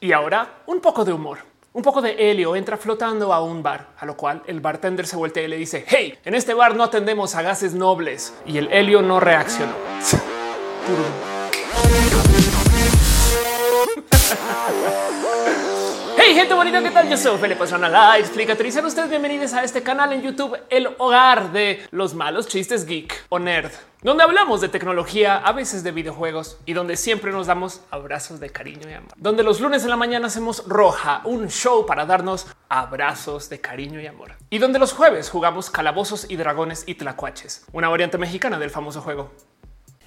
Y ahora un poco de humor. Un poco de helio entra flotando a un bar, a lo cual el bartender se voltea y le dice, hey, en este bar no atendemos a gases nobles. Y el helio no reaccionó. Hey gente bonita, ¿qué tal? Yo soy Felipe Pastrana, la explicatriz. Sean ustedes bienvenidos a este canal en YouTube, el hogar de los malos chistes geek o nerd, donde hablamos de tecnología, a veces de videojuegos y donde siempre nos damos abrazos de cariño y amor. Donde los lunes en la mañana hacemos roja, un show para darnos abrazos de cariño y amor. Y donde los jueves jugamos calabozos y dragones y tlacuaches, una variante mexicana del famoso juego.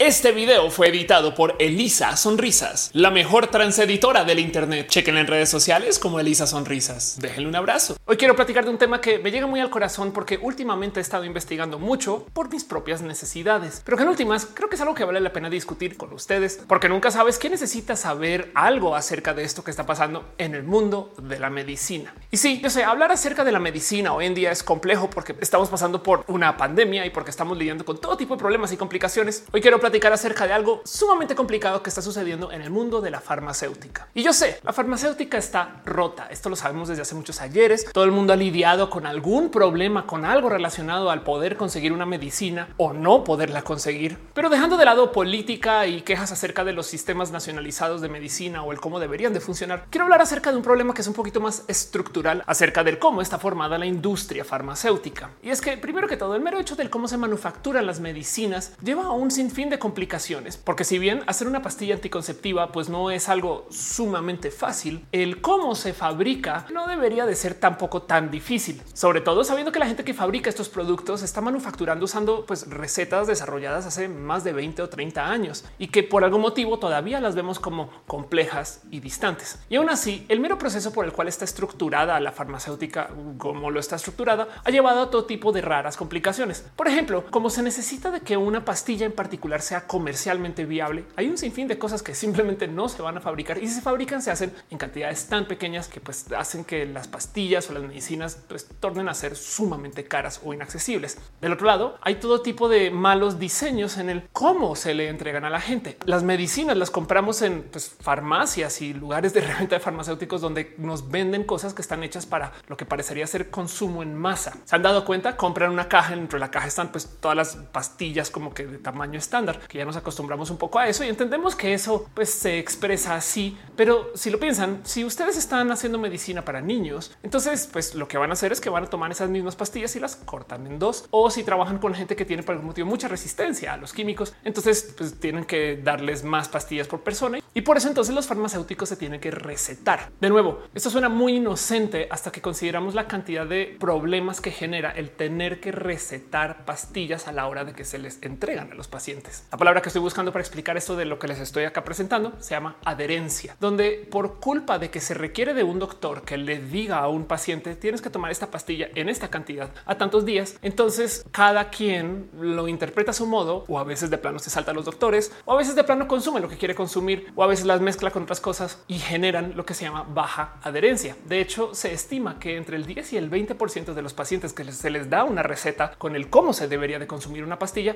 Este video fue editado por Elisa Sonrisas, la mejor transeditora del Internet. Chequen en redes sociales como Elisa Sonrisas. Déjenle un abrazo. Hoy quiero platicar de un tema que me llega muy al corazón porque últimamente he estado investigando mucho por mis propias necesidades, pero que en últimas creo que es algo que vale la pena discutir con ustedes porque nunca sabes quién necesita saber algo acerca de esto que está pasando en el mundo de la medicina. Y sí, yo sé, hablar acerca de la medicina hoy en día es complejo porque estamos pasando por una pandemia y porque estamos lidiando con todo tipo de problemas y complicaciones. Hoy quiero platicar acerca de algo sumamente complicado que está sucediendo en el mundo de la farmacéutica. Y yo sé, la farmacéutica está rota. Esto lo sabemos desde hace muchos ayeres. Todo el mundo ha lidiado con algún problema, con algo relacionado al poder conseguir una medicina o no poderla conseguir. Pero dejando de lado política y quejas acerca de los sistemas nacionalizados de medicina o el cómo deberían de funcionar, quiero hablar acerca de un problema que es un poquito más estructural acerca del cómo está formada la industria farmacéutica. Y es que primero que todo, el mero hecho del cómo se manufacturan las medicinas lleva a un sinfín de complicaciones porque si bien hacer una pastilla anticonceptiva pues no es algo sumamente fácil, el cómo se fabrica no debería de ser tampoco tan difícil, sobre todo sabiendo que la gente que fabrica estos productos está manufacturando usando pues recetas desarrolladas hace más de 20 o 30 años y que por algún motivo todavía las vemos como complejas y distantes. Y aún así, el mero proceso por el cual está estructurada la farmacéutica, como lo está estructurada, ha llevado a todo tipo de raras complicaciones. Por ejemplo, como se necesita de que una pastilla en particular sea comercialmente viable, hay un sinfín de cosas que simplemente no se van a fabricar y si se fabrican se hacen en cantidades tan pequeñas que pues hacen que las pastillas o las medicinas pues tornen a ser sumamente caras o inaccesibles. Del otro lado, hay todo tipo de malos diseños en el cómo se le entregan a la gente. Las medicinas las compramos en pues, farmacias y lugares de reventa de farmacéuticos donde nos venden cosas que están hechas para lo que parecería ser consumo en masa. Se han dado cuenta, compran una caja, dentro de la caja están pues todas las pastillas como que de tamaño estándar, que ya nos acostumbramos un poco a eso y entendemos que eso pues se expresa así. Pero si lo piensan, si ustedes están haciendo medicina para niños, entonces pues lo que van a hacer es que van a tomar esas mismas pastillas y las cortan en dos. O si trabajan con gente que tiene por algún motivo mucha resistencia a los químicos, entonces pues tienen que darles más pastillas por persona y por eso entonces los farmacéuticos se tienen que recetar. De nuevo, esto suena muy inocente hasta que consideramos la cantidad de problemas que genera el tener que recetar pastillas a la hora de que se les entregan a los pacientes. La palabra que estoy buscando para explicar esto de lo que les estoy acá presentando se llama adherencia, donde por culpa de que se requiere de un doctor que le diga a un paciente tienes que tomar esta pastilla en esta cantidad a tantos días, entonces cada quien lo interpreta a su modo o a veces de plano se salta a los doctores o a veces de plano consume lo que quiere consumir o a veces las mezcla con otras cosas y generan lo que se llama baja adherencia. De hecho, se estima que entre el 10 y el 20% de los pacientes que se les da una receta con el cómo se debería de consumir una pastilla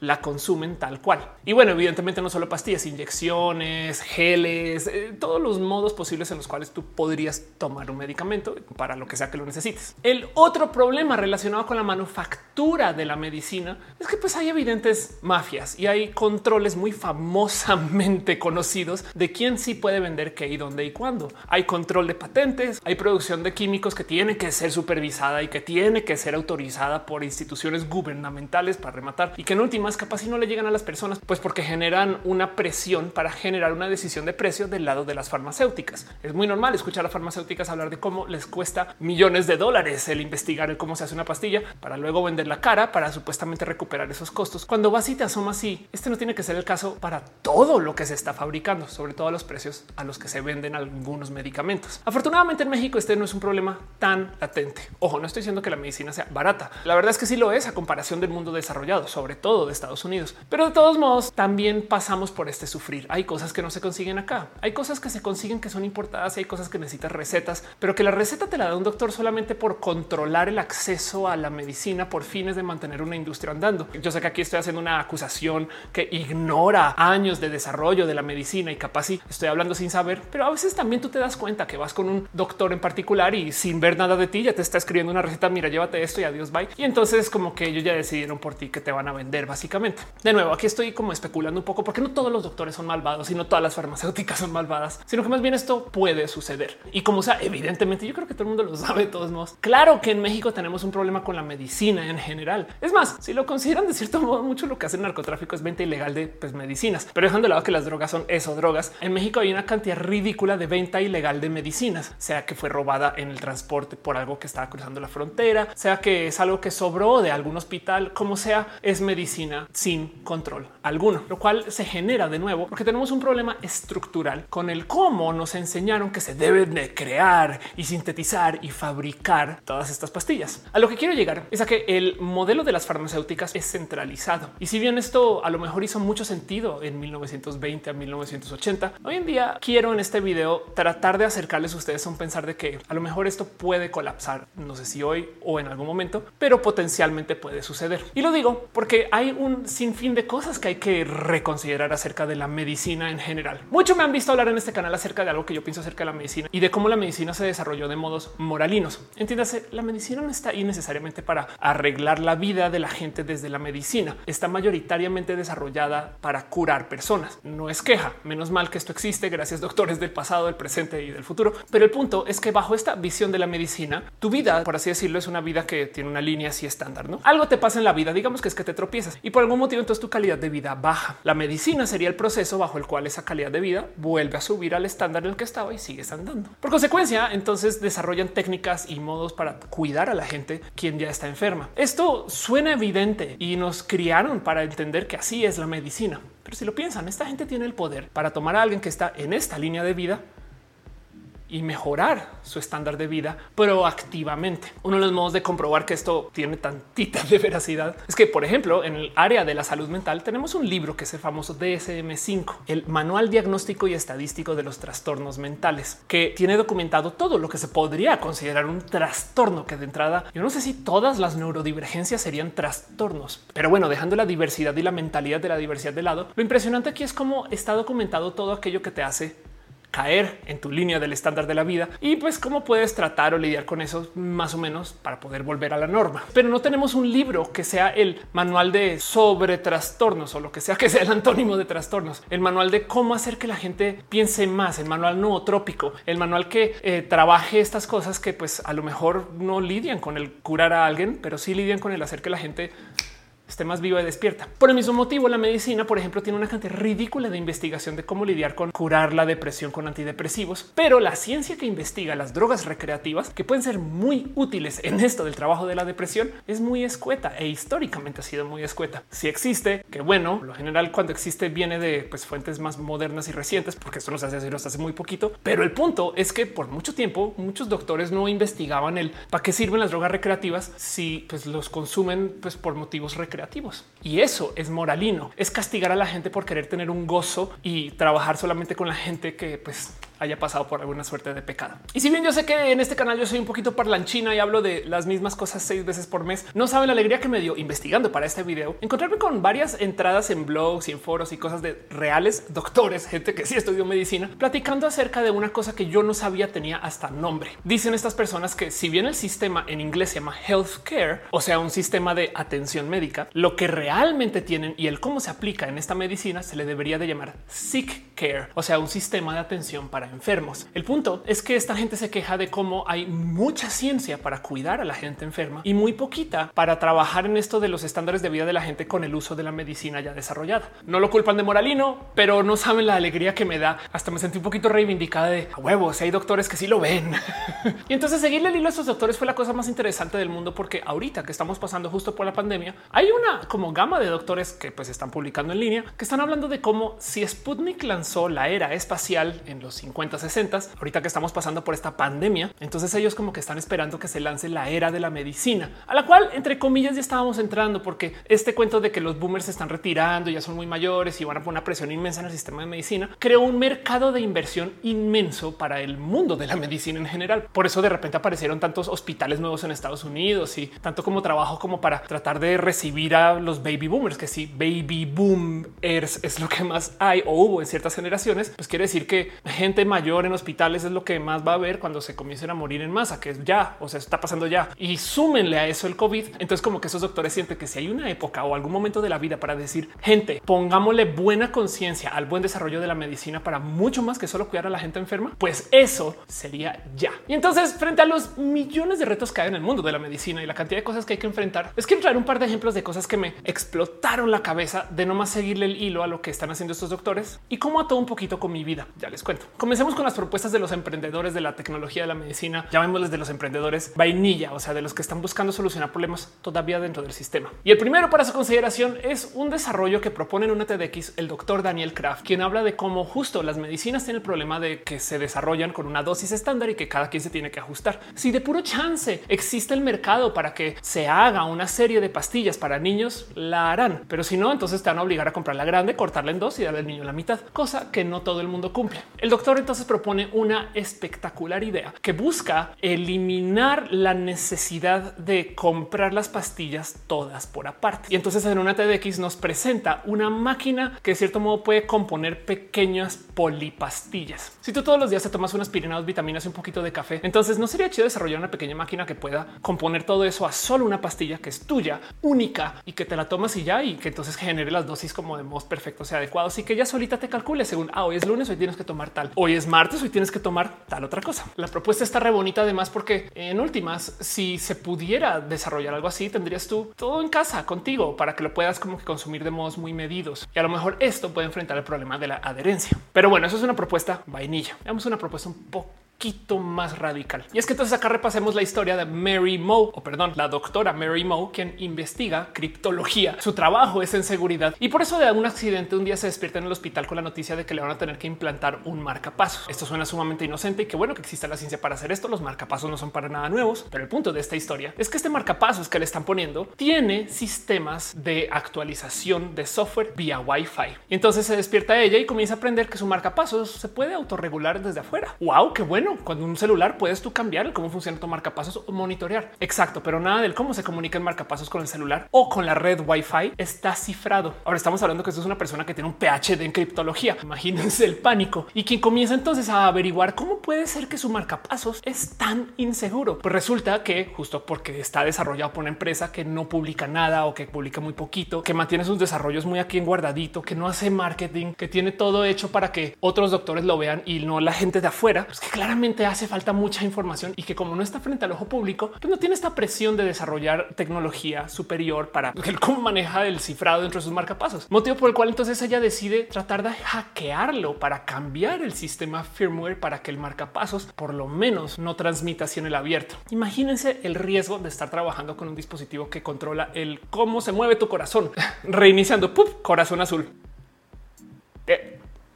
la consumen tal cual. Y bueno, evidentemente no solo pastillas, inyecciones, geles, eh, todos los modos posibles en los cuales tú podrías tomar un medicamento para lo que sea que lo necesites. El otro problema relacionado con la manufactura de la medicina es que pues hay evidentes mafias y hay controles muy famosamente conocidos de quién sí puede vender qué y dónde y cuándo. Hay control de patentes, hay producción de químicos que tiene que ser supervisada y que tiene que ser autorizada por instituciones gubernamentales para rematar y que en últimas capaz si no le llegan a las personas, pues porque generan una presión para generar una decisión de precio del lado de las farmacéuticas. Es muy normal escuchar a farmacéuticas hablar de cómo les cuesta millones de dólares el investigar el cómo se hace una pastilla para luego vender la cara para supuestamente recuperar esos costos. Cuando vas y te asomas y este no tiene que ser el caso para todo lo que se está fabricando, sobre todo los precios a los que se venden algunos medicamentos. Afortunadamente en México este no es un problema tan latente. Ojo, no estoy diciendo que la medicina sea barata. La verdad es que sí lo es a comparación del mundo desarrollado, sobre todo Estados Unidos. Pero de todos modos, también pasamos por este sufrir. Hay cosas que no se consiguen acá. Hay cosas que se consiguen que son importadas y hay cosas que necesitas recetas, pero que la receta te la da un doctor solamente por controlar el acceso a la medicina por fines de mantener una industria andando. Yo sé que aquí estoy haciendo una acusación que ignora años de desarrollo de la medicina y capaz sí estoy hablando sin saber, pero a veces también tú te das cuenta que vas con un doctor en particular y sin ver nada de ti ya te está escribiendo una receta. Mira, llévate esto y adiós, bye. Y entonces como que ellos ya decidieron por ti que te van a vender básicamente. De nuevo, aquí estoy como especulando un poco porque no todos los doctores son malvados y no todas las farmacéuticas son malvadas, sino que más bien esto puede suceder. Y como sea, evidentemente yo creo que todo el mundo lo sabe de todos modos. Claro que en México tenemos un problema con la medicina en general. Es más, si lo consideran de cierto modo, mucho lo que hace narcotráfico es venta ilegal de pues, medicinas, pero dejando de lado que las drogas son eso, drogas. En México hay una cantidad ridícula de venta ilegal de medicinas, sea que fue robada en el transporte por algo que estaba cruzando la frontera, sea que es algo que sobró de algún hospital, como sea, es medicina sin control alguno, lo cual se genera de nuevo porque tenemos un problema estructural con el cómo nos enseñaron que se deben de crear y sintetizar y fabricar todas estas pastillas. A lo que quiero llegar es a que el modelo de las farmacéuticas es centralizado. Y si bien esto a lo mejor hizo mucho sentido en 1920 a 1980, hoy en día quiero en este video tratar de acercarles a ustedes a un pensar de que a lo mejor esto puede colapsar, no sé si hoy o en algún momento, pero potencialmente puede suceder. Y lo digo porque hay un sinfín de cosas que hay que reconsiderar acerca de la medicina en general. Mucho me han visto hablar en este canal acerca de algo que yo pienso acerca de la medicina y de cómo la medicina se desarrolló de modos moralinos. Entiéndase, la medicina no está ahí necesariamente para arreglar la vida de la gente desde la medicina. Está mayoritariamente desarrollada para curar personas. No es queja, menos mal que esto existe, gracias doctores del pasado, del presente y del futuro. Pero el punto es que bajo esta visión de la medicina, tu vida, por así decirlo, es una vida que tiene una línea así estándar, ¿no? Algo te pasa en la vida, digamos que es que te tropiezas y por algún motivo entonces tu calidad de vida baja. La medicina sería el proceso bajo el cual esa calidad de vida vuelve a subir al estándar en el que estaba y sigues andando. Por consecuencia, entonces desarrollan técnicas y modos para cuidar a la gente quien ya está enferma. Esto suena evidente y nos criaron para entender que así es la medicina. Pero si lo piensan, esta gente tiene el poder para tomar a alguien que está en esta línea de vida y mejorar su estándar de vida proactivamente. Uno de los modos de comprobar que esto tiene tantita de veracidad es que, por ejemplo, en el área de la salud mental tenemos un libro que es el famoso DSM5, el Manual Diagnóstico y Estadístico de los Trastornos Mentales, que tiene documentado todo lo que se podría considerar un trastorno que de entrada yo no sé si todas las neurodivergencias serían trastornos, pero bueno, dejando la diversidad y la mentalidad de la diversidad de lado, lo impresionante aquí es cómo está documentado todo aquello que te hace caer en tu línea del estándar de la vida y pues cómo puedes tratar o lidiar con eso más o menos para poder volver a la norma. Pero no tenemos un libro que sea el manual de sobre trastornos o lo que sea que sea el antónimo de trastornos, el manual de cómo hacer que la gente piense más, el manual nootrópico, el manual que eh, trabaje estas cosas que pues a lo mejor no lidian con el curar a alguien, pero sí lidian con el hacer que la gente esté más viva y despierta. Por el mismo motivo, la medicina, por ejemplo, tiene una cantidad ridícula de investigación de cómo lidiar con curar la depresión con antidepresivos, pero la ciencia que investiga las drogas recreativas, que pueden ser muy útiles en esto del trabajo de la depresión, es muy escueta e históricamente ha sido muy escueta. Si existe, que bueno, lo general cuando existe viene de pues, fuentes más modernas y recientes, porque esto no se hace hasta hace muy poquito. Pero el punto es que por mucho tiempo muchos doctores no investigaban el para qué sirven las drogas recreativas si pues, los consumen pues, por motivos recreativos Y eso es moralino, es castigar a la gente por querer tener un gozo y trabajar solamente con la gente que pues haya pasado por alguna suerte de pecado. Y si bien yo sé que en este canal yo soy un poquito parlanchina y hablo de las mismas cosas seis veces por mes, no saben la alegría que me dio investigando para este video, encontrarme con varias entradas en blogs y en foros y cosas de reales doctores, gente que sí estudió medicina, platicando acerca de una cosa que yo no sabía tenía hasta nombre. Dicen estas personas que si bien el sistema en inglés se llama healthcare, o sea, un sistema de atención médica, lo que realmente tienen y el cómo se aplica en esta medicina se le debería de llamar sick care, o sea, un sistema de atención para enfermos. El punto es que esta gente se queja de cómo hay mucha ciencia para cuidar a la gente enferma y muy poquita para trabajar en esto de los estándares de vida de la gente con el uso de la medicina ya desarrollada. No lo culpan de moralino, pero no saben la alegría que me da. Hasta me sentí un poquito reivindicada de a huevos. hay doctores que sí lo ven. y entonces seguirle el hilo a estos doctores fue la cosa más interesante del mundo, porque ahorita que estamos pasando justo por la pandemia, hay una como gama de doctores que pues están publicando en línea que están hablando de cómo si Sputnik lanzó la era espacial en los 50, 60, ahorita que estamos pasando por esta pandemia. Entonces ellos como que están esperando que se lance la era de la medicina, a la cual entre comillas ya estábamos entrando porque este cuento de que los boomers se están retirando, ya son muy mayores y van a poner una presión inmensa en el sistema de medicina, creó un mercado de inversión inmenso para el mundo de la medicina en general. Por eso de repente aparecieron tantos hospitales nuevos en Estados Unidos y tanto como trabajo como para tratar de recibir a los baby boomers, que si baby boomers es lo que más hay o hubo en ciertas generaciones, pues quiere decir que gente mayor en hospitales es lo que más va a haber cuando se comiencen a morir en masa, que es ya, o sea, está pasando ya. Y súmenle a eso el COVID. Entonces como que esos doctores sienten que si hay una época o algún momento de la vida para decir, gente, pongámosle buena conciencia al buen desarrollo de la medicina para mucho más que solo cuidar a la gente enferma, pues eso sería ya. Y entonces frente a los millones de retos que hay en el mundo de la medicina y la cantidad de cosas que hay que enfrentar, es que traer un par de ejemplos de cosas que me explotaron la cabeza de no más seguirle el hilo a lo que están haciendo estos doctores y cómo ató un poquito con mi vida. Ya les cuento. Comencemos con las propuestas de los emprendedores de la tecnología de la medicina, llamémosles de los emprendedores vainilla, o sea, de los que están buscando solucionar problemas todavía dentro del sistema. Y el primero para su consideración es un desarrollo que propone en una TEDx el doctor Daniel Kraft, quien habla de cómo justo las medicinas tienen el problema de que se desarrollan con una dosis estándar y que cada quien se tiene que ajustar. Si de puro chance existe el mercado para que se haga una serie de pastillas para niños, la harán, pero si no, entonces te van a obligar a comprar la grande, cortarla en dos y darle al niño la mitad, cosa que no todo el mundo cumple. El doctor entonces propone una espectacular idea que busca eliminar la necesidad de comprar las pastillas todas por aparte. Y entonces en una TDX nos presenta una máquina que de cierto modo puede componer pequeñas polipastillas. Si tú todos los días te tomas unas aspirina, dos vitaminas y un poquito de café, entonces no sería chido desarrollar una pequeña máquina que pueda componer todo eso a solo una pastilla que es tuya, única y que te la tomas y ya y que entonces genere las dosis como de modos perfectos y adecuados y que ya solita te calcule según ah, hoy es lunes, hoy tienes que tomar tal, hoy es martes, hoy tienes que tomar tal otra cosa. La propuesta está re bonita además porque en últimas, si se pudiera desarrollar algo así, tendrías tú todo en casa contigo para que lo puedas como que consumir de modos muy medidos y a lo mejor esto puede enfrentar el problema de la adherencia. Pero bueno, eso es una propuesta vainilla. Veamos una propuesta un poco más radical. Y es que entonces acá repasemos la historia de Mary Moe, o perdón, la doctora Mary Moe, quien investiga criptología. Su trabajo es en seguridad y por eso de un accidente un día se despierta en el hospital con la noticia de que le van a tener que implantar un marcapasos. Esto suena sumamente inocente y que bueno que exista la ciencia para hacer esto. Los marcapasos no son para nada nuevos, pero el punto de esta historia es que este marcapasos que le están poniendo tiene sistemas de actualización de software vía Wi-Fi. Y entonces se despierta ella y comienza a aprender que su marcapasos se puede autorregular desde afuera. Wow, qué bueno cuando un celular puedes tú cambiar cómo funciona tu marcapasos o monitorear. Exacto, pero nada del cómo se comunica el marcapasos con el celular o con la red Wi-Fi está cifrado. Ahora estamos hablando que esto es una persona que tiene un PhD en criptología. Imagínense el pánico y quien comienza entonces a averiguar cómo puede ser que su marcapasos es tan inseguro. Pues resulta que justo porque está desarrollado por una empresa que no publica nada o que publica muy poquito, que mantiene sus desarrollos muy aquí en guardadito, que no hace marketing, que tiene todo hecho para que otros doctores lo vean y no la gente de afuera, pues que claramente hace falta mucha información y que como no está frente al ojo público, pues no tiene esta presión de desarrollar tecnología superior para el cómo maneja el cifrado dentro de sus marcapasos. Motivo por el cual entonces ella decide tratar de hackearlo para cambiar el sistema firmware para que el marcapasos por lo menos no transmita el abierto. Imagínense el riesgo de estar trabajando con un dispositivo que controla el cómo se mueve tu corazón, reiniciando corazón azul. Eh,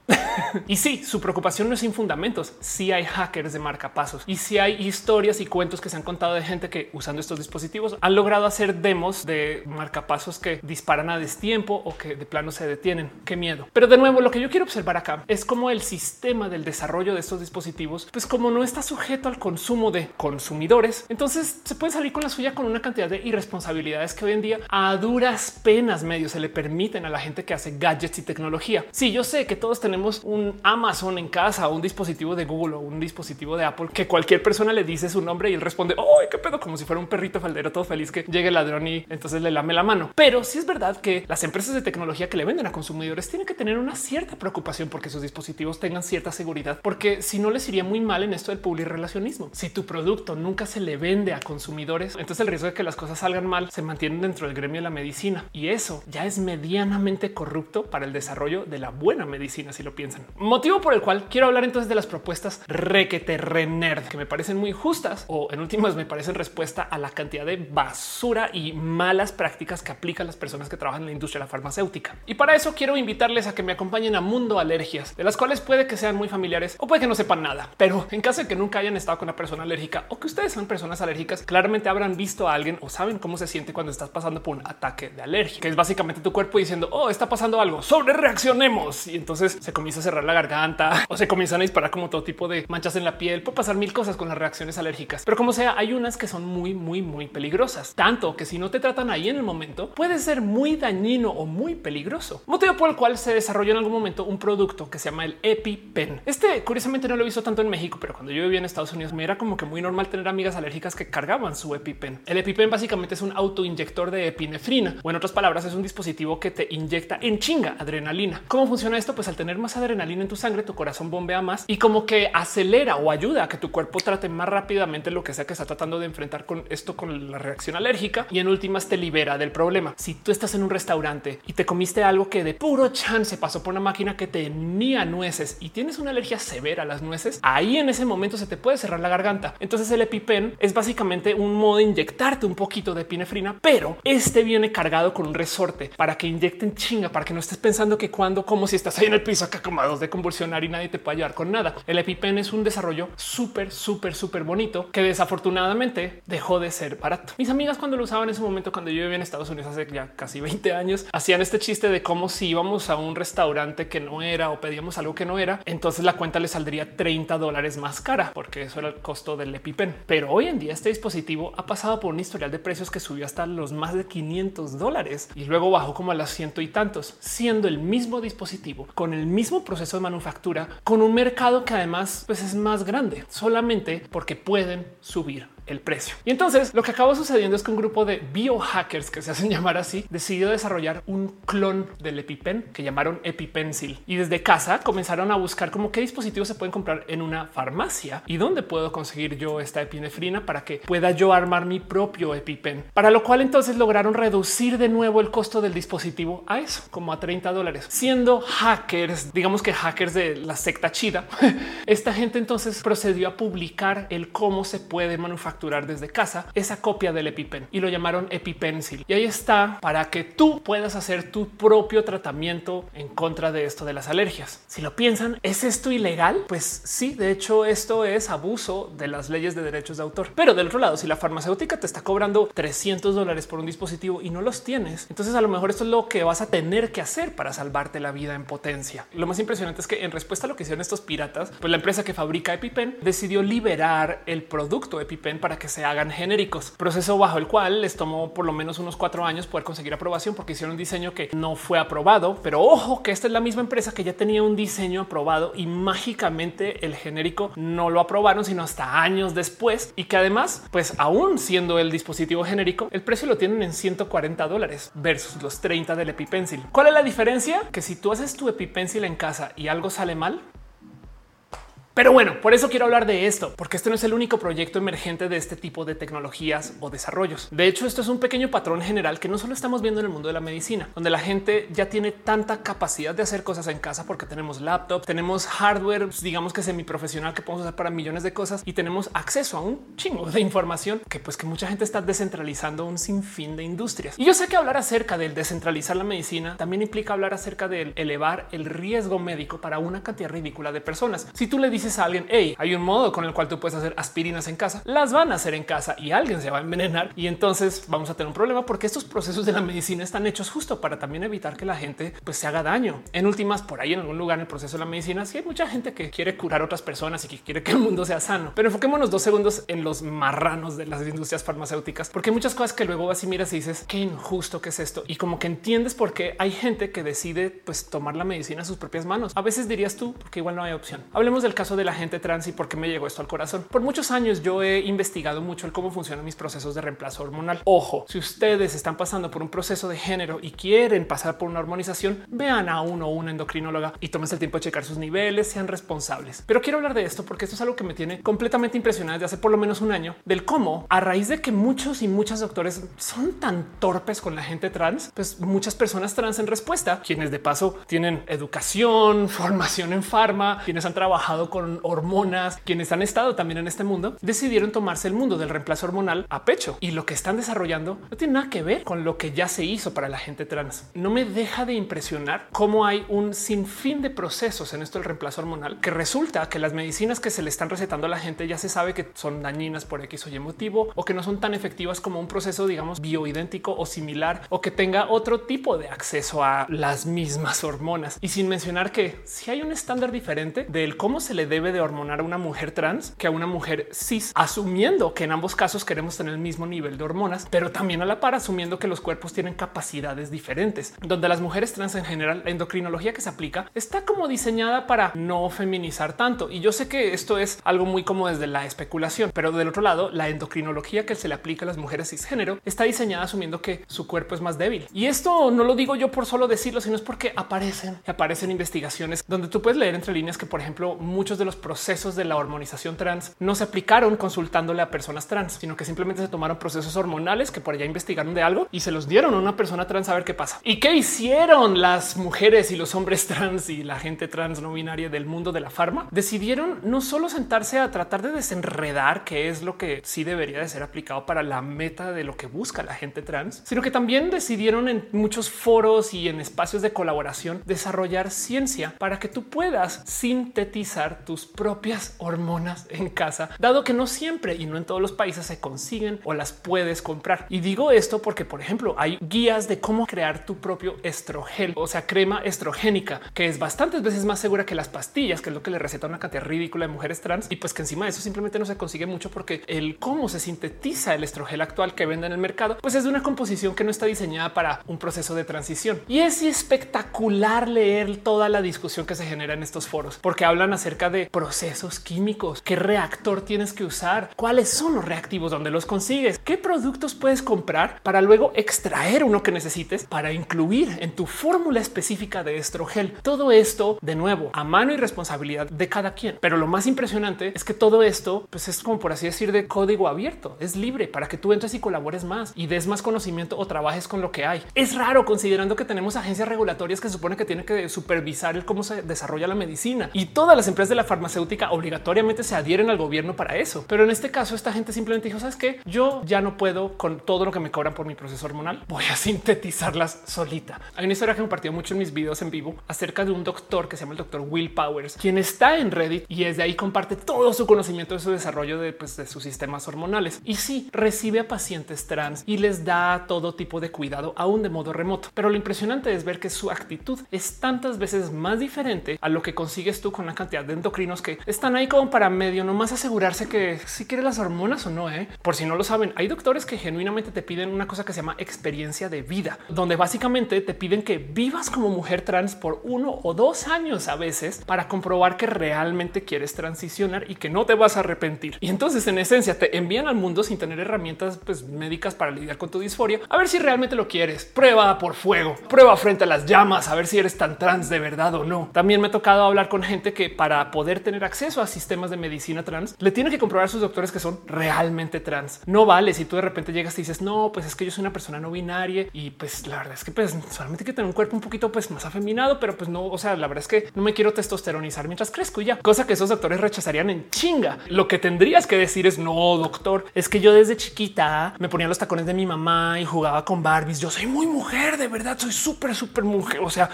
y sí, su preocupación no es sin fundamentos. Si hay hackers de marcapasos y si hay historias y cuentos que se han contado de gente que usando estos dispositivos han logrado hacer demos de marcapasos que disparan a destiempo o que de plano se detienen. Qué miedo. Pero de nuevo, lo que yo quiero observar acá es como el sistema del desarrollo de estos dispositivos, pues como no está sujeto al consumo de consumidores, entonces se puede salir con la suya con una cantidad de irresponsabilidades que hoy en día a duras penas medio se le permiten a la gente que hace gadgets y tecnología. Sí, yo sé que todos tenemos un Amazon en casa un dispositivo de Google o un dispositivo de Apple que cualquier persona le dice su nombre y él responde, ¡ay, qué pedo! Como si fuera un perrito faldero todo feliz que llegue el ladrón y entonces le lame la mano. Pero sí es verdad que las empresas de tecnología que le venden a consumidores tienen que tener una cierta preocupación porque sus dispositivos tengan cierta seguridad, porque si no les iría muy mal en esto del public relacionismo. Si tu producto nunca se le vende a consumidores, entonces el riesgo de que las cosas salgan mal se mantienen dentro del gremio de la medicina y eso ya es medianamente corrupto para el desarrollo de la buena medicina. Lo piensan. Motivo por el cual quiero hablar entonces de las propuestas requete nerd que me parecen muy justas o en últimas me parecen respuesta a la cantidad de basura y malas prácticas que aplican las personas que trabajan en la industria de la farmacéutica. Y para eso quiero invitarles a que me acompañen a Mundo Alergias, de las cuales puede que sean muy familiares o puede que no sepan nada. Pero en caso de que nunca hayan estado con una persona alérgica o que ustedes son personas alérgicas, claramente habrán visto a alguien o saben cómo se siente cuando estás pasando por un ataque de alergia, que es básicamente tu cuerpo diciendo, oh, está pasando algo, sobre reaccionemos. Y entonces se comienza a cerrar la garganta o se comienzan a disparar como todo tipo de manchas en la piel. Puede pasar mil cosas con las reacciones alérgicas, pero como sea, hay unas que son muy, muy, muy peligrosas. Tanto que si no te tratan ahí en el momento, puede ser muy dañino o muy peligroso. Motivo por el cual se desarrolló en algún momento un producto que se llama el EpiPen. Este curiosamente no lo he visto tanto en México, pero cuando yo vivía en Estados Unidos me era como que muy normal tener amigas alérgicas que cargaban su EpiPen. El EpiPen básicamente es un autoinyector de epinefrina o en otras palabras es un dispositivo que te inyecta en chinga adrenalina. ¿Cómo funciona esto? Pues al tener más adrenalina en tu sangre, tu corazón bombea más y como que acelera o ayuda a que tu cuerpo trate más rápidamente lo que sea que está tratando de enfrentar con esto con la reacción alérgica y en últimas te libera del problema. Si tú estás en un restaurante y te comiste algo que de puro chance pasó por una máquina que tenía nueces y tienes una alergia severa a las nueces, ahí en ese momento se te puede cerrar la garganta. Entonces el EpiPen es básicamente un modo de inyectarte un poquito de epinefrina, pero este viene cargado con un resorte para que inyecten chinga, para que no estés pensando que cuando, como si estás ahí en el piso acá dos de convulsionar y nadie te puede ayudar con nada. El EpiPen es un desarrollo súper, súper, súper bonito que desafortunadamente dejó de ser barato. Mis amigas cuando lo usaban en ese momento, cuando yo vivía en Estados Unidos hace ya casi 20 años, hacían este chiste de cómo si íbamos a un restaurante que no era o pedíamos algo que no era, entonces la cuenta le saldría 30 dólares más cara porque eso era el costo del EpiPen. Pero hoy en día este dispositivo ha pasado por un historial de precios que subió hasta los más de 500 dólares y luego bajó como a las ciento y tantos, siendo el mismo dispositivo con el mismo proceso de manufactura, con un mercado que además pues es más grande, solamente porque pueden subir el precio. Y entonces lo que acabó sucediendo es que un grupo de biohackers que se hacen llamar así decidió desarrollar un clon del EpiPen que llamaron EpiPencil y desde casa comenzaron a buscar como qué dispositivos se pueden comprar en una farmacia y dónde puedo conseguir yo esta epinefrina para que pueda yo armar mi propio EpiPen. Para lo cual entonces lograron reducir de nuevo el costo del dispositivo a eso, como a 30 dólares. Siendo hackers, digamos que hackers de la secta chida, esta gente entonces procedió a publicar el cómo se puede manufacturar desde casa esa copia del EpiPen y lo llamaron EpiPencil. Y ahí está para que tú puedas hacer tu propio tratamiento en contra de esto de las alergias. Si lo piensan, ¿es esto ilegal? Pues sí, de hecho esto es abuso de las leyes de derechos de autor. Pero del otro lado, si la farmacéutica te está cobrando 300 dólares por un dispositivo y no los tienes, entonces a lo mejor esto es lo que vas a tener que hacer para salvarte la vida en potencia. Lo más impresionante es que en respuesta a lo que hicieron estos piratas, pues la empresa que fabrica EpiPen decidió liberar el producto EpiPen para que se hagan genéricos, proceso bajo el cual les tomó por lo menos unos cuatro años poder conseguir aprobación porque hicieron un diseño que no fue aprobado. Pero ojo que esta es la misma empresa que ya tenía un diseño aprobado y mágicamente el genérico no lo aprobaron sino hasta años después y que además, pues aún siendo el dispositivo genérico, el precio lo tienen en 140 dólares versus los 30 del EpiPencil. ¿Cuál es la diferencia? Que si tú haces tu EpiPencil en casa y algo sale mal, pero bueno, por eso quiero hablar de esto, porque este no es el único proyecto emergente de este tipo de tecnologías o desarrollos. De hecho, esto es un pequeño patrón general que no solo estamos viendo en el mundo de la medicina, donde la gente ya tiene tanta capacidad de hacer cosas en casa porque tenemos laptop, tenemos hardware, pues, digamos que semi profesional que podemos usar para millones de cosas y tenemos acceso a un chingo de información que pues que mucha gente está descentralizando un sinfín de industrias. Y yo sé que hablar acerca del descentralizar la medicina también implica hablar acerca del elevar el riesgo médico para una cantidad ridícula de personas. Si tú le dices a alguien, hey, hay un modo con el cual tú puedes hacer aspirinas en casa, las van a hacer en casa y alguien se va a envenenar y entonces vamos a tener un problema porque estos procesos de la medicina están hechos justo para también evitar que la gente pues se haga daño. En últimas, por ahí en algún lugar en el proceso de la medicina, si hay mucha gente que quiere curar a otras personas y que quiere que el mundo sea sano, pero enfoquémonos dos segundos en los marranos de las industrias farmacéuticas, porque hay muchas cosas que luego vas y miras y dices qué injusto que es esto y como que entiendes por qué hay gente que decide pues tomar la medicina a sus propias manos. A veces dirías tú porque igual no hay opción. Hablemos del caso de la gente trans y por qué me llegó esto al corazón. Por muchos años yo he investigado mucho el cómo funcionan mis procesos de reemplazo hormonal. Ojo, si ustedes están pasando por un proceso de género y quieren pasar por una hormonización, vean a uno o una endocrinóloga y tómense el tiempo de checar sus niveles, sean responsables. Pero quiero hablar de esto porque esto es algo que me tiene completamente impresionada desde hace por lo menos un año del cómo a raíz de que muchos y muchas doctores son tan torpes con la gente trans, pues muchas personas trans en respuesta, quienes de paso tienen educación, formación en farma, quienes han trabajado con hormonas, quienes han estado también en este mundo, decidieron tomarse el mundo del reemplazo hormonal a pecho y lo que están desarrollando no tiene nada que ver con lo que ya se hizo para la gente trans. No me deja de impresionar cómo hay un sinfín de procesos en esto del reemplazo hormonal que resulta que las medicinas que se le están recetando a la gente ya se sabe que son dañinas por X o Y motivo o que no son tan efectivas como un proceso, digamos, bioidéntico o similar o que tenga otro tipo de acceso a las mismas hormonas. Y sin mencionar que si hay un estándar diferente del cómo se le debe de hormonar a una mujer trans que a una mujer cis, asumiendo que en ambos casos queremos tener el mismo nivel de hormonas, pero también a la par asumiendo que los cuerpos tienen capacidades diferentes, donde las mujeres trans en general, la endocrinología que se aplica está como diseñada para no feminizar tanto. Y yo sé que esto es algo muy como desde la especulación, pero del otro lado, la endocrinología que se le aplica a las mujeres cisgénero está diseñada asumiendo que su cuerpo es más débil. Y esto no lo digo yo por solo decirlo, sino es porque aparecen, aparecen investigaciones donde tú puedes leer entre líneas que, por ejemplo, muchos de los procesos de la hormonización trans no se aplicaron consultándole a personas trans, sino que simplemente se tomaron procesos hormonales que por allá investigaron de algo y se los dieron a una persona trans a ver qué pasa. ¿Y qué hicieron las mujeres y los hombres trans y la gente trans no binaria del mundo de la farma? Decidieron no solo sentarse a tratar de desenredar qué es lo que sí debería de ser aplicado para la meta de lo que busca la gente trans, sino que también decidieron en muchos foros y en espacios de colaboración desarrollar ciencia para que tú puedas sintetizar tus propias hormonas en casa, dado que no siempre y no en todos los países se consiguen o las puedes comprar. Y digo esto porque, por ejemplo, hay guías de cómo crear tu propio estrogel, o sea, crema estrogénica, que es bastantes veces más segura que las pastillas, que es lo que le receta una cantidad ridícula de mujeres trans. Y pues que encima de eso simplemente no se consigue mucho porque el cómo se sintetiza el estrogel actual que vende en el mercado, pues es de una composición que no está diseñada para un proceso de transición. Y es espectacular leer toda la discusión que se genera en estos foros, porque hablan acerca de procesos químicos, qué reactor tienes que usar, cuáles son los reactivos, dónde los consigues, qué productos puedes comprar para luego extraer uno que necesites para incluir en tu fórmula específica de estrogel. Todo esto de nuevo a mano y responsabilidad de cada quien. Pero lo más impresionante es que todo esto pues es como por así decir de código abierto, es libre para que tú entres y colabores más y des más conocimiento o trabajes con lo que hay. Es raro considerando que tenemos agencias regulatorias que supone que tienen que supervisar el cómo se desarrolla la medicina y todas las empresas de la farmacéutica obligatoriamente se adhieren al gobierno para eso. Pero en este caso, esta gente simplemente dijo: Sabes que yo ya no puedo con todo lo que me cobran por mi proceso hormonal. Voy a sintetizarlas solita. Hay una historia que compartido mucho en mis videos en vivo acerca de un doctor que se llama el doctor Will Powers, quien está en Reddit y desde ahí comparte todo su conocimiento de su desarrollo de, pues, de sus sistemas hormonales. Y sí, recibe a pacientes trans y les da todo tipo de cuidado, aún de modo remoto. Pero lo impresionante es ver que su actitud es tantas veces más diferente a lo que consigues tú con la cantidad de que están ahí como para medio, nomás asegurarse que si quieres las hormonas o no. ¿eh? Por si no lo saben, hay doctores que genuinamente te piden una cosa que se llama experiencia de vida, donde básicamente te piden que vivas como mujer trans por uno o dos años a veces para comprobar que realmente quieres transicionar y que no te vas a arrepentir. Y entonces en esencia te envían al mundo sin tener herramientas pues, médicas para lidiar con tu disforia, a ver si realmente lo quieres. Prueba por fuego, prueba frente a las llamas, a ver si eres tan trans de verdad o no. También me ha tocado hablar con gente que para poder tener acceso a sistemas de medicina trans, le tiene que comprobar a sus doctores que son realmente trans. No vale si tú de repente llegas y dices, no, pues es que yo soy una persona no binaria y pues la verdad es que pues solamente hay que tener un cuerpo un poquito pues más afeminado, pero pues no, o sea, la verdad es que no me quiero testosteronizar mientras crezco y ya, cosa que esos doctores rechazarían en chinga. Lo que tendrías que decir es no, doctor, es que yo desde chiquita me ponía los tacones de mi mamá y jugaba con Barbies. Yo soy muy mujer, de verdad, soy súper, súper mujer. O sea,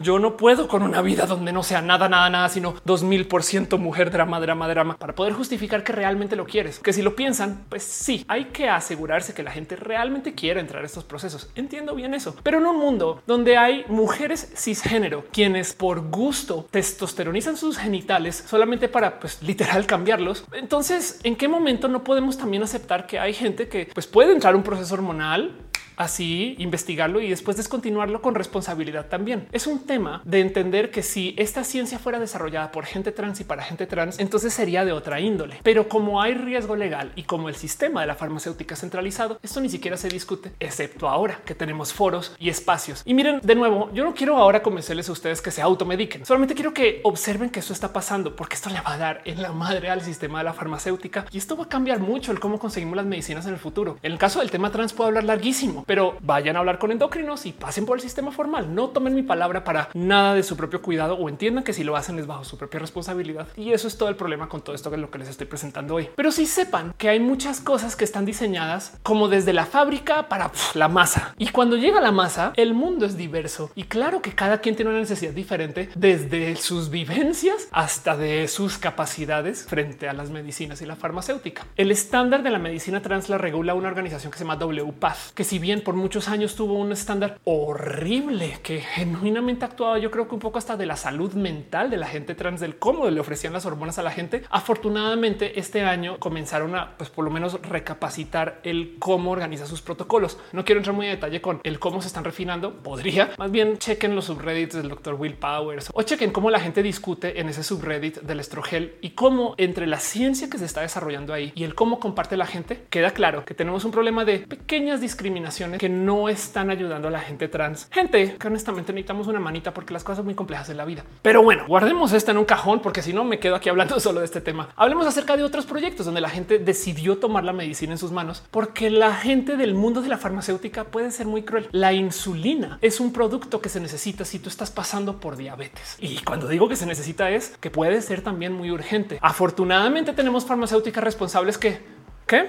yo no puedo con una vida donde no sea nada, nada, nada, sino dos mil por ciento mujer, drama, drama, drama, para poder justificar que realmente lo quieres. Que si lo piensan, pues sí, hay que asegurarse que la gente realmente quiere entrar a estos procesos. Entiendo bien eso, pero en un mundo donde hay mujeres cisgénero quienes por gusto testosteronizan sus genitales solamente para pues literal cambiarlos. Entonces, ¿en qué momento no podemos también aceptar que hay gente que pues puede entrar un proceso hormonal así investigarlo y después descontinuarlo con responsabilidad también. Es un tema de entender que si esta ciencia fuera desarrollada por gente trans y para gente trans, entonces sería de otra índole. Pero como hay riesgo legal y como el sistema de la farmacéutica centralizado, esto ni siquiera se discute, excepto ahora que tenemos foros y espacios. Y miren, de nuevo, yo no quiero ahora convencerles a ustedes que se automediquen. Solamente quiero que observen que esto está pasando porque esto le va a dar en la madre al sistema de la farmacéutica y esto va a cambiar mucho el cómo conseguimos las medicinas en el futuro. En el caso del tema trans puedo hablar larguísimo, pero vayan a hablar con endocrinos y pasen por el sistema formal. No tomen mi palabra para nada de su propio cuidado o entiendan que si lo hacen es bajo su propia responsabilidad. Y eso es todo el problema con todo esto que es lo que les estoy presentando hoy. Pero sí sepan que hay muchas cosas que están diseñadas como desde la fábrica para la masa. Y cuando llega la masa, el mundo es diverso y claro que cada quien tiene una necesidad diferente desde sus vivencias hasta de sus capacidades frente a las medicinas y la farmacéutica. El estándar de la medicina trans la regula una organización que se llama WPATH, que si bien por muchos años tuvo un estándar horrible que genuinamente actuaba, yo creo que un poco hasta de la salud mental de la gente trans, del cómo le ofrecían las hormonas a la gente. Afortunadamente, este año comenzaron a, pues por lo menos, recapacitar el cómo organiza sus protocolos. No quiero entrar muy en detalle con el cómo se están refinando. Podría más bien chequen los subreddits del doctor Will Powers o chequen cómo la gente discute en ese subreddit del estrogel y cómo entre la ciencia que se está desarrollando ahí y el cómo comparte la gente, queda claro que tenemos un problema de pequeñas discriminaciones que no están ayudando a la gente trans. Gente que honestamente necesitamos una manita porque las cosas son muy complejas en la vida. Pero bueno, guardemos esto en un cajón porque si no me quedo aquí hablando solo de este tema. Hablemos acerca de otros proyectos donde la gente decidió tomar la medicina en sus manos porque la gente del mundo de la farmacéutica puede ser muy cruel. La insulina es un producto que se necesita si tú estás pasando por diabetes. Y cuando digo que se necesita es que puede ser también muy urgente. Afortunadamente tenemos farmacéuticas responsables que ¿qué?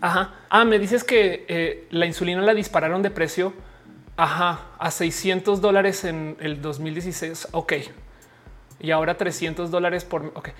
Ajá. Ah, me dices que eh, la insulina la dispararon de precio. Ajá, a 600 dólares en el 2016. Ok. Y ahora 300 dólares por. Ok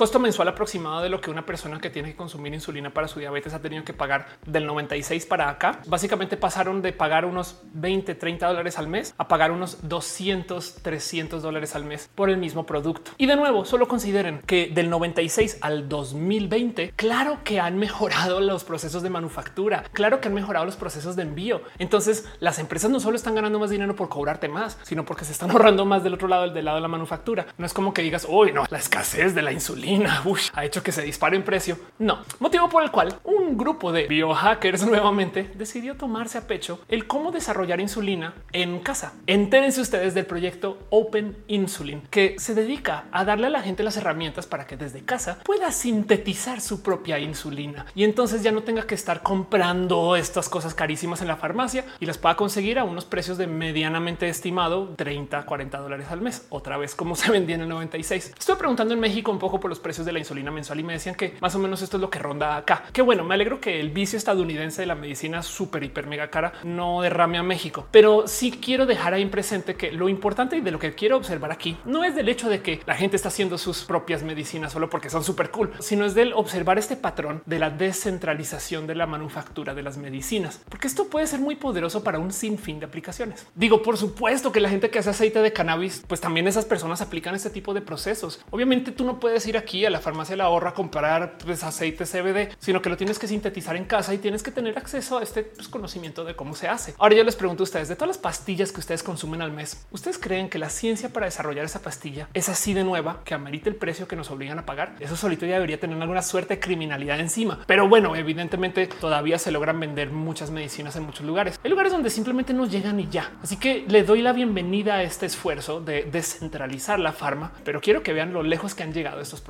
costo mensual aproximado de lo que una persona que tiene que consumir insulina para su diabetes ha tenido que pagar del 96 para acá. Básicamente pasaron de pagar unos 20, 30 dólares al mes a pagar unos 200, 300 dólares al mes por el mismo producto. Y de nuevo, solo consideren que del 96 al 2020, claro que han mejorado los procesos de manufactura, claro que han mejorado los procesos de envío. Entonces las empresas no solo están ganando más dinero por cobrarte más, sino porque se están ahorrando más del otro lado, del lado de la manufactura. No es como que digas, hoy no, la escasez de la insulina ha hecho que se dispare en precio. No, motivo por el cual un grupo de biohackers nuevamente decidió tomarse a pecho el cómo desarrollar insulina en casa. Entérense ustedes del proyecto Open Insulin, que se dedica a darle a la gente las herramientas para que desde casa pueda sintetizar su propia insulina y entonces ya no tenga que estar comprando estas cosas carísimas en la farmacia y las pueda conseguir a unos precios de medianamente estimado 30, 40 dólares al mes. Otra vez como se vendía en el 96. Estoy preguntando en México un poco por los precios de la insulina mensual y me decían que más o menos esto es lo que ronda acá. Qué bueno, me alegro que el vicio estadounidense de la medicina súper, hiper, mega cara no derrame a México, pero sí quiero dejar ahí presente que lo importante y de lo que quiero observar aquí no es del hecho de que la gente está haciendo sus propias medicinas solo porque son súper cool, sino es del observar este patrón de la descentralización de la manufactura de las medicinas, porque esto puede ser muy poderoso para un sinfín de aplicaciones. Digo, por supuesto que la gente que hace aceite de cannabis, pues también esas personas aplican este tipo de procesos. Obviamente tú no puedes ir aquí a la farmacia la ahorra comprar pues, aceite CBD, sino que lo tienes que sintetizar en casa y tienes que tener acceso a este pues, conocimiento de cómo se hace. Ahora yo les pregunto a ustedes de todas las pastillas que ustedes consumen al mes, ¿ustedes creen que la ciencia para desarrollar esa pastilla es así de nueva que amerita el precio que nos obligan a pagar? Eso solito ya debería tener alguna suerte de criminalidad encima. Pero bueno, evidentemente todavía se logran vender muchas medicinas en muchos lugares. Hay lugares donde simplemente no llegan y ya. Así que le doy la bienvenida a este esfuerzo de descentralizar la farma, pero quiero que vean lo lejos que han llegado estos.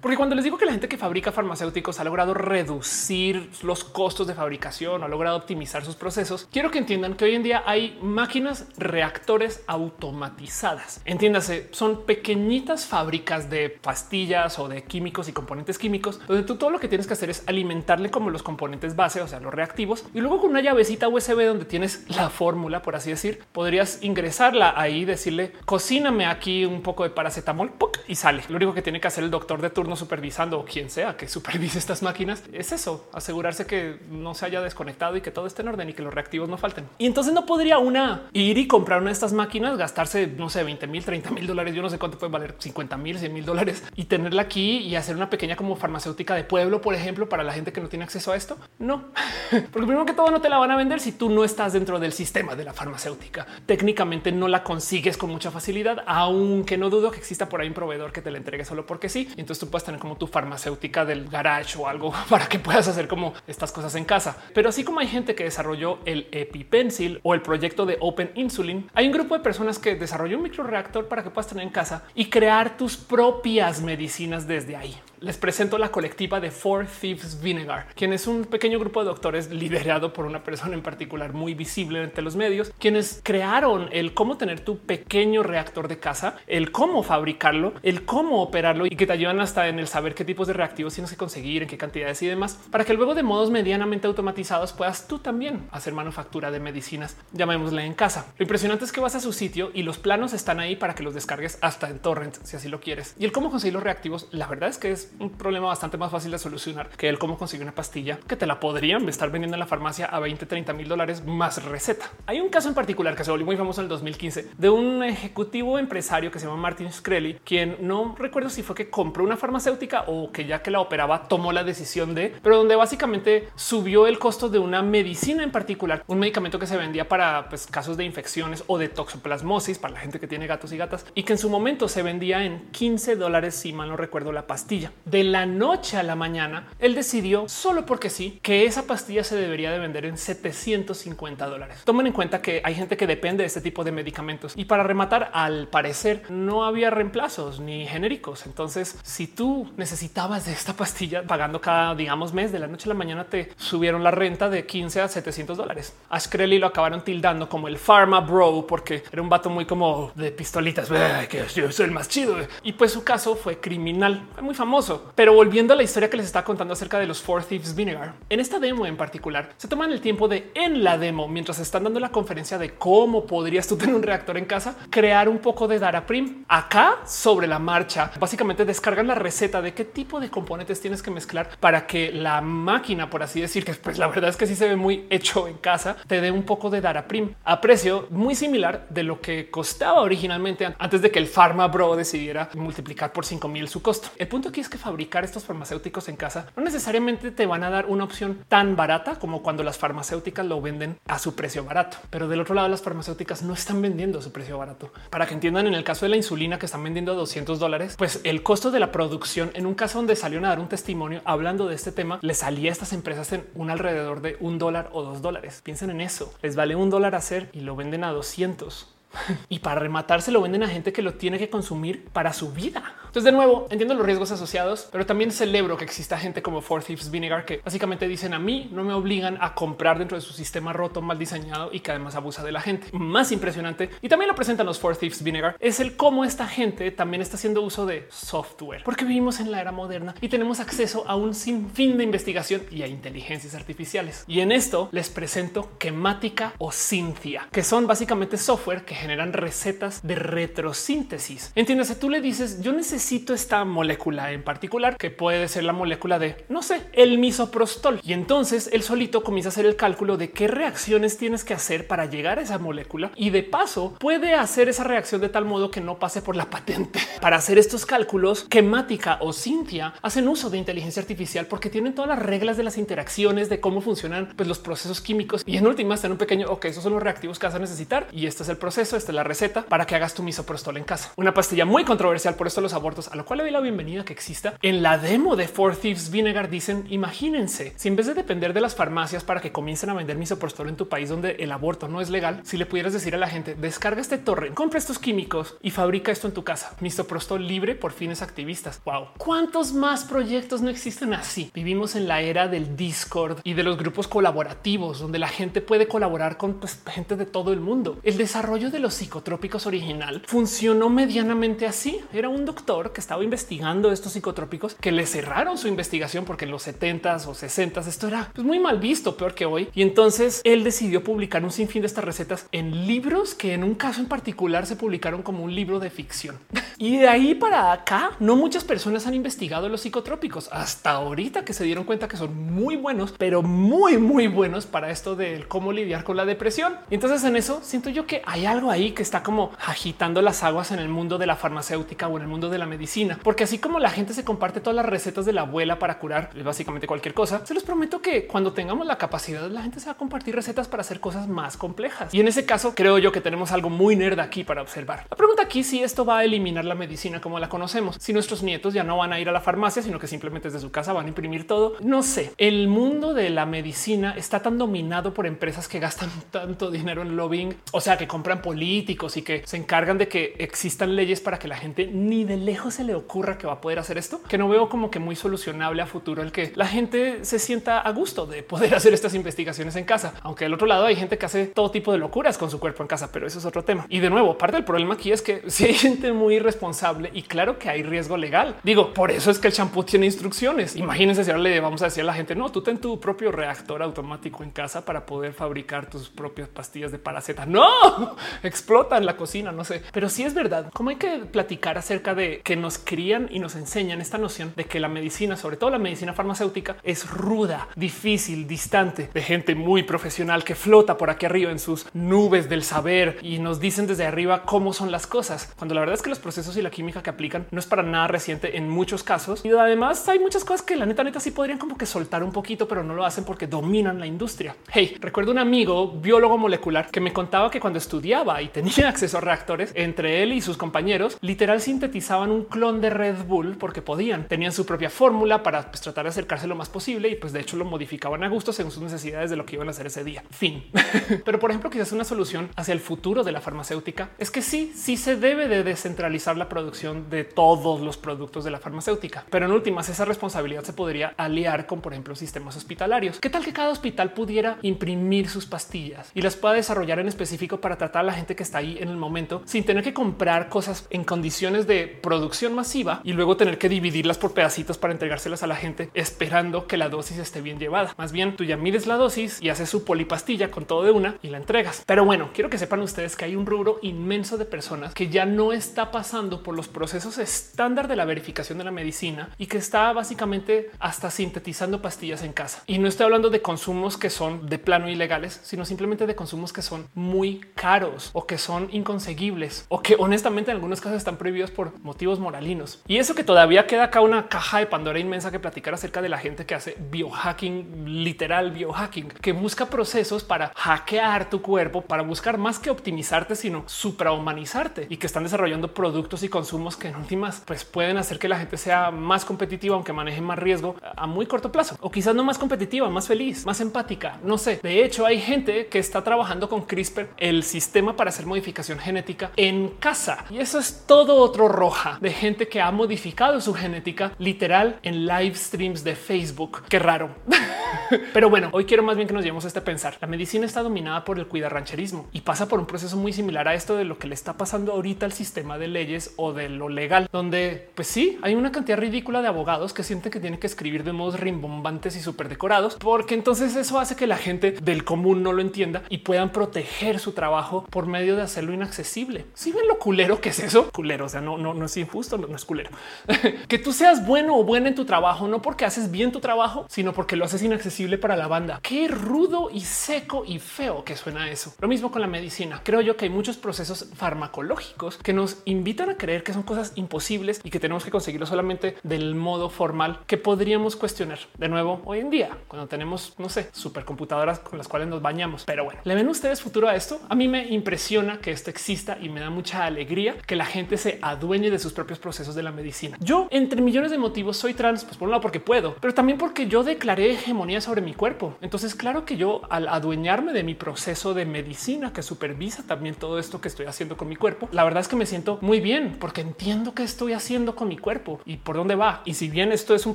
Porque cuando les digo que la gente que fabrica farmacéuticos ha logrado reducir los costos de fabricación ha logrado optimizar sus procesos, quiero que entiendan que hoy en día hay máquinas reactores automatizadas. Entiéndase, son pequeñitas fábricas de pastillas o de químicos y componentes químicos, donde tú todo lo que tienes que hacer es alimentarle como los componentes base, o sea, los reactivos, y luego con una llavecita USB donde tienes la fórmula, por así decir, podrías ingresarla ahí, decirle, cocíname aquí un poco de paracetamol y sale. Lo único que tiene que hacer el doctor de turno supervisando o quien sea que supervise estas máquinas es eso, asegurarse que no se haya desconectado y que todo esté en orden y que los reactivos no falten. Y entonces no podría una ir y comprar una de estas máquinas, gastarse, no sé, 20 mil, 30 mil dólares. Yo no sé cuánto puede valer 50 mil, 100 mil dólares y tenerla aquí y hacer una pequeña como farmacéutica de pueblo, por ejemplo, para la gente que no tiene acceso a esto. No, porque primero que todo no te la van a vender si tú no estás dentro del sistema de la farmacéutica. Técnicamente no la consigues con mucha facilidad, aunque no dudo que exista por ahí un proveedor que te la entregue solo porque sí. Y entonces tú puedes tener como tu farmacéutica del garage o algo para que puedas hacer como estas cosas en casa. Pero así como hay gente que desarrolló el EpiPencil o el proyecto de Open Insulin, hay un grupo de personas que desarrolló un microreactor para que puedas tener en casa y crear tus propias medicinas desde ahí les presento la colectiva de Four Thieves Vinegar, quien es un pequeño grupo de doctores liderado por una persona en particular muy visible entre los medios, quienes crearon el cómo tener tu pequeño reactor de casa, el cómo fabricarlo, el cómo operarlo y que te ayudan hasta en el saber qué tipos de reactivos tienes que conseguir, en qué cantidades y demás, para que luego de modos medianamente automatizados puedas tú también hacer manufactura de medicinas, llamémosle en casa. Lo impresionante es que vas a su sitio y los planos están ahí para que los descargues hasta en torrent si así lo quieres. Y el cómo conseguir los reactivos, la verdad es que es un problema bastante más fácil de solucionar que el cómo conseguir una pastilla que te la podrían estar vendiendo en la farmacia a 20, 30 mil dólares más receta. Hay un caso en particular que se volvió muy famoso en el 2015 de un ejecutivo empresario que se llama Martin Shkreli, quien no recuerdo si fue que compró una farmacéutica o que ya que la operaba tomó la decisión de, pero donde básicamente subió el costo de una medicina en particular, un medicamento que se vendía para pues, casos de infecciones o de toxoplasmosis para la gente que tiene gatos y gatas y que en su momento se vendía en 15 dólares, si mal no recuerdo la pastilla. De la noche a la mañana, él decidió solo porque sí que esa pastilla se debería de vender en 750 dólares. Tomen en cuenta que hay gente que depende de este tipo de medicamentos y para rematar, al parecer no había reemplazos ni genéricos. Entonces, si tú necesitabas de esta pastilla pagando cada, digamos, mes de la noche a la mañana, te subieron la renta de 15 a 700 dólares. A Shkreli lo acabaron tildando como el Pharma Bro porque era un vato muy como de pistolitas, que yo soy el más chido. Y pues su caso fue criminal, fue muy famoso. Pero volviendo a la historia que les estaba contando acerca de los Four Thieves Vinegar, en esta demo en particular, se toman el tiempo de en la demo, mientras están dando la conferencia de cómo podrías tú tener un reactor en casa, crear un poco de Daraprim. Acá sobre la marcha, básicamente descargan la receta de qué tipo de componentes tienes que mezclar para que la máquina, por así decir, que pues la verdad es que sí se ve muy hecho en casa, te dé un poco de Daraprim a precio muy similar de lo que costaba originalmente antes de que el Pharma Bro decidiera multiplicar por 5 mil su costo. El punto aquí es que fabricar estos farmacéuticos en casa no necesariamente te van a dar una opción tan barata como cuando las farmacéuticas lo venden a su precio barato. Pero del otro lado, las farmacéuticas no están vendiendo a su precio barato. Para que entiendan, en el caso de la insulina que están vendiendo a 200 dólares, pues el costo de la producción en un caso donde salieron a dar un testimonio hablando de este tema, le salía a estas empresas en un alrededor de un dólar o dos dólares. Piensen en eso. Les vale un dólar hacer y lo venden a 200 y para rematar se lo venden a gente que lo tiene que consumir para su vida. Entonces, de nuevo, entiendo los riesgos asociados, pero también celebro que exista gente como Four Thieves Vinegar que básicamente dicen a mí no me obligan a comprar dentro de su sistema roto, mal diseñado y que además abusa de la gente. Más impresionante y también lo presentan los Four Thieves Vinegar es el cómo esta gente también está haciendo uso de software, porque vivimos en la era moderna y tenemos acceso a un sinfín de investigación y a inteligencias artificiales. Y en esto les presento Kemática o Cynthia, que son básicamente software que generan recetas de retrosíntesis. Entiendes, tú le dices yo necesito esta molécula en particular, que puede ser la molécula de, no sé, el misoprostol. Y entonces el solito comienza a hacer el cálculo de qué reacciones tienes que hacer para llegar a esa molécula. Y de paso puede hacer esa reacción de tal modo que no pase por la patente. Para hacer estos cálculos, Kemática o Cintia hacen uso de inteligencia artificial porque tienen todas las reglas de las interacciones, de cómo funcionan pues, los procesos químicos. Y en última están un pequeño, ok, esos son los reactivos que vas a necesitar. Y este es el proceso, esta es la receta para que hagas tu misoprostol en casa. Una pastilla muy controversial, por esto los abortos a lo cual le doy la bienvenida que exista. En la demo de Four Thieves Vinegar dicen, imagínense, si en vez de depender de las farmacias para que comiencen a vender misoprostol en tu país donde el aborto no es legal, si le pudieras decir a la gente, descarga este torre, compra estos químicos y fabrica esto en tu casa. Misoprostol libre por fines activistas. Wow. ¿Cuántos más proyectos no existen así? Vivimos en la era del Discord y de los grupos colaborativos donde la gente puede colaborar con pues, gente de todo el mundo. El desarrollo de los psicotrópicos original funcionó medianamente así. Era un doctor que estaba investigando estos psicotrópicos que le cerraron su investigación porque en los 70s o 60s esto era pues, muy mal visto, peor que hoy. Y entonces él decidió publicar un sinfín de estas recetas en libros que en un caso en particular se publicaron como un libro de ficción. y de ahí para acá, no muchas personas han investigado los psicotrópicos hasta ahorita que se dieron cuenta que son muy buenos, pero muy, muy buenos para esto de cómo lidiar con la depresión. Y entonces en eso siento yo que hay algo ahí que está como agitando las aguas en el mundo de la farmacéutica o en el mundo de la medicina, porque así como la gente se comparte todas las recetas de la abuela para curar básicamente cualquier cosa, se los prometo que cuando tengamos la capacidad, la gente se va a compartir recetas para hacer cosas más complejas. Y en ese caso creo yo que tenemos algo muy nerd aquí para observar. La pregunta aquí si esto va a eliminar la medicina como la conocemos, si nuestros nietos ya no van a ir a la farmacia, sino que simplemente desde su casa van a imprimir todo. No sé, el mundo de la medicina está tan dominado por empresas que gastan tanto dinero en lobbying, o sea, que compran políticos y que se encargan de que existan leyes para que la gente ni de lejos se le ocurra que va a poder hacer esto, que no veo como que muy solucionable a futuro el que la gente se sienta a gusto de poder hacer estas investigaciones en casa. Aunque del otro lado hay gente que hace todo tipo de locuras con su cuerpo en casa, pero eso es otro tema. Y de nuevo, parte del problema aquí es que si hay gente muy irresponsable y claro que hay riesgo legal. Digo, por eso es que el champú tiene instrucciones. Imagínense si ahora le vamos a decir a la gente, no, tú ten tu propio reactor automático en casa para poder fabricar tus propias pastillas de paraceta. No, explota en la cocina, no sé. Pero sí es verdad, como hay que platicar acerca de que nos crían y nos enseñan esta noción de que la medicina, sobre todo la medicina farmacéutica, es ruda, difícil, distante, de gente muy profesional que flota por aquí arriba en sus nubes del saber y nos dicen desde arriba cómo son las cosas, cuando la verdad es que los procesos y la química que aplican no es para nada reciente en muchos casos. Y además hay muchas cosas que la neta neta sí podrían como que soltar un poquito, pero no lo hacen porque dominan la industria. Hey, recuerdo un amigo biólogo molecular que me contaba que cuando estudiaba y tenía acceso a reactores, entre él y sus compañeros, literal sintetizaban un clon de Red Bull porque podían. Tenían su propia fórmula para pues, tratar de acercarse lo más posible y pues de hecho lo modificaban a gusto según sus necesidades de lo que iban a hacer ese día. Fin. Pero por ejemplo, quizás una solución hacia el futuro de la farmacéutica es que sí, sí se debe de descentralizar la producción de todos los productos de la farmacéutica. Pero en últimas, esa responsabilidad se podría aliar con, por ejemplo, sistemas hospitalarios. ¿Qué tal que cada hospital pudiera imprimir sus pastillas y las pueda desarrollar en específico para tratar a la gente que está ahí en el momento sin tener que comprar cosas en condiciones de producción masiva y luego tener que dividirlas por pedacitos para entregárselas a la gente esperando que la dosis esté bien llevada? Más bien, tú ya mides la dosis y haces su polipastilla con todo de una y la entregas. Pero bueno, quiero que sepan ustedes que hay un rubro inmenso de personas que ya no está pasando por los procesos estándar de la verificación de la medicina y que está básicamente hasta sintetizando pastillas en casa. Y no estoy hablando de consumos que son de plano ilegales, sino simplemente de consumos que son muy caros o que son inconseguibles o que honestamente en algunos casos están prohibidos por motivos moralinos. Y eso que todavía queda acá una caja de Pandora inmensa que platicar acerca de la gente que hace biohacking, literal biohacking, que busca procesos para hackear tu cuerpo, para buscar más que optimizarte, sino suprahumanizarte y que están desarrollando productos y consumos que en últimas pues pueden hacer que la gente sea más competitiva, aunque maneje más riesgo a muy corto plazo o quizás no más competitiva, más feliz, más empática. No sé. De hecho, hay gente que está trabajando con CRISPR, el sistema para hacer modificación genética en casa. Y eso es todo otro roja de gente que ha modificado su genética literal en live streams de Facebook. Qué raro. Pero bueno, hoy quiero más bien que nos llevemos a este pensar. La medicina está dominada por el rancherismo y pasa por un proceso muy similar a esto de lo que le está pasando ahorita al sistema de leyes o de lo legal, donde pues sí, hay una cantidad ridícula de abogados que sienten que tienen que escribir de modos rimbombantes y súper decorados, porque entonces eso hace que la gente del común no lo entienda y puedan proteger su trabajo medio de hacerlo inaccesible. Si ven lo culero que es eso, culero, o sea, no, no, no es injusto, no, no es culero. que tú seas bueno o buena en tu trabajo, no porque haces bien tu trabajo, sino porque lo haces inaccesible para la banda. Qué rudo y seco y feo que suena eso. Lo mismo con la medicina. Creo yo que hay muchos procesos farmacológicos que nos invitan a creer que son cosas imposibles y que tenemos que conseguirlo solamente del modo formal que podríamos cuestionar de nuevo hoy en día cuando tenemos, no sé, supercomputadoras con las cuales nos bañamos. Pero bueno, ¿le ven ustedes futuro a esto? A mí me impresiona que esto exista y me da mucha alegría que la gente se adueñe de sus propios procesos de la medicina. Yo, entre millones de motivos, soy trans, pues por un lado porque puedo, pero también porque yo declaré hegemonía sobre mi cuerpo. Entonces, claro que yo al adueñarme de mi proceso de medicina que supervisa también todo esto que estoy haciendo con mi cuerpo, la verdad es que me siento muy bien porque entiendo qué estoy haciendo con mi cuerpo y por dónde va. Y si bien esto es un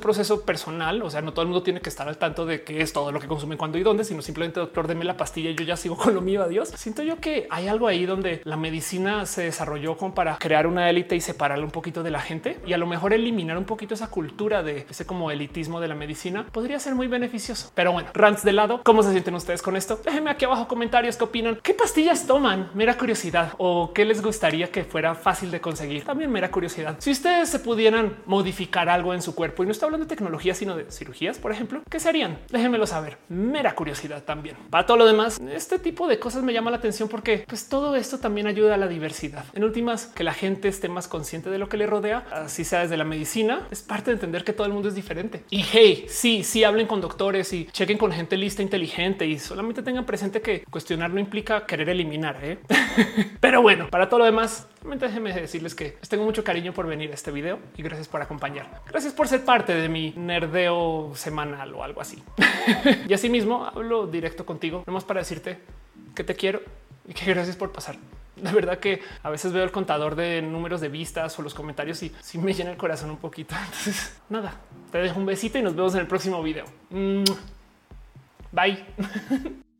proceso personal, o sea, no todo el mundo tiene que estar al tanto de qué es todo lo que consume cuando y dónde, sino simplemente doctor, deme la pastilla y yo ya sigo con lo mío. Adiós. Siento yo que hay algo ahí donde la medicina se desarrolló como para crear una élite y separarla un poquito de la gente y a lo mejor eliminar un poquito esa cultura de ese como elitismo de la medicina podría ser muy beneficioso. Pero bueno, rants de lado, ¿cómo se sienten ustedes con esto? Déjenme aquí abajo comentarios qué opinan, qué pastillas toman, mera curiosidad o qué les gustaría que fuera fácil de conseguir. También mera curiosidad. Si ustedes se pudieran modificar algo en su cuerpo y no está hablando de tecnología, sino de cirugías, por ejemplo, ¿qué serían? Déjenmelo saber. Mera curiosidad también. Para todo lo demás, este tipo de cosas me llama la atención porque pues todo esto también ayuda a la diversidad. En últimas, que la gente esté más consciente de lo que le rodea, así sea desde la medicina, es parte de entender que todo el mundo es diferente. Y hey, sí, sí hablen con doctores y chequen con gente lista, inteligente y solamente tengan presente que cuestionar no implica querer eliminar. ¿eh? Pero bueno, para todo lo demás, déjenme decirles que les tengo mucho cariño por venir a este video y gracias por acompañar. Gracias por ser parte de mi nerdeo semanal o algo así. y asimismo hablo directo contigo, nomás para decirte que te quiero y que gracias por pasar. De verdad que a veces veo el contador de números de vistas o los comentarios y sí me llena el corazón un poquito. Entonces, nada, te dejo un besito y nos vemos en el próximo video. Bye.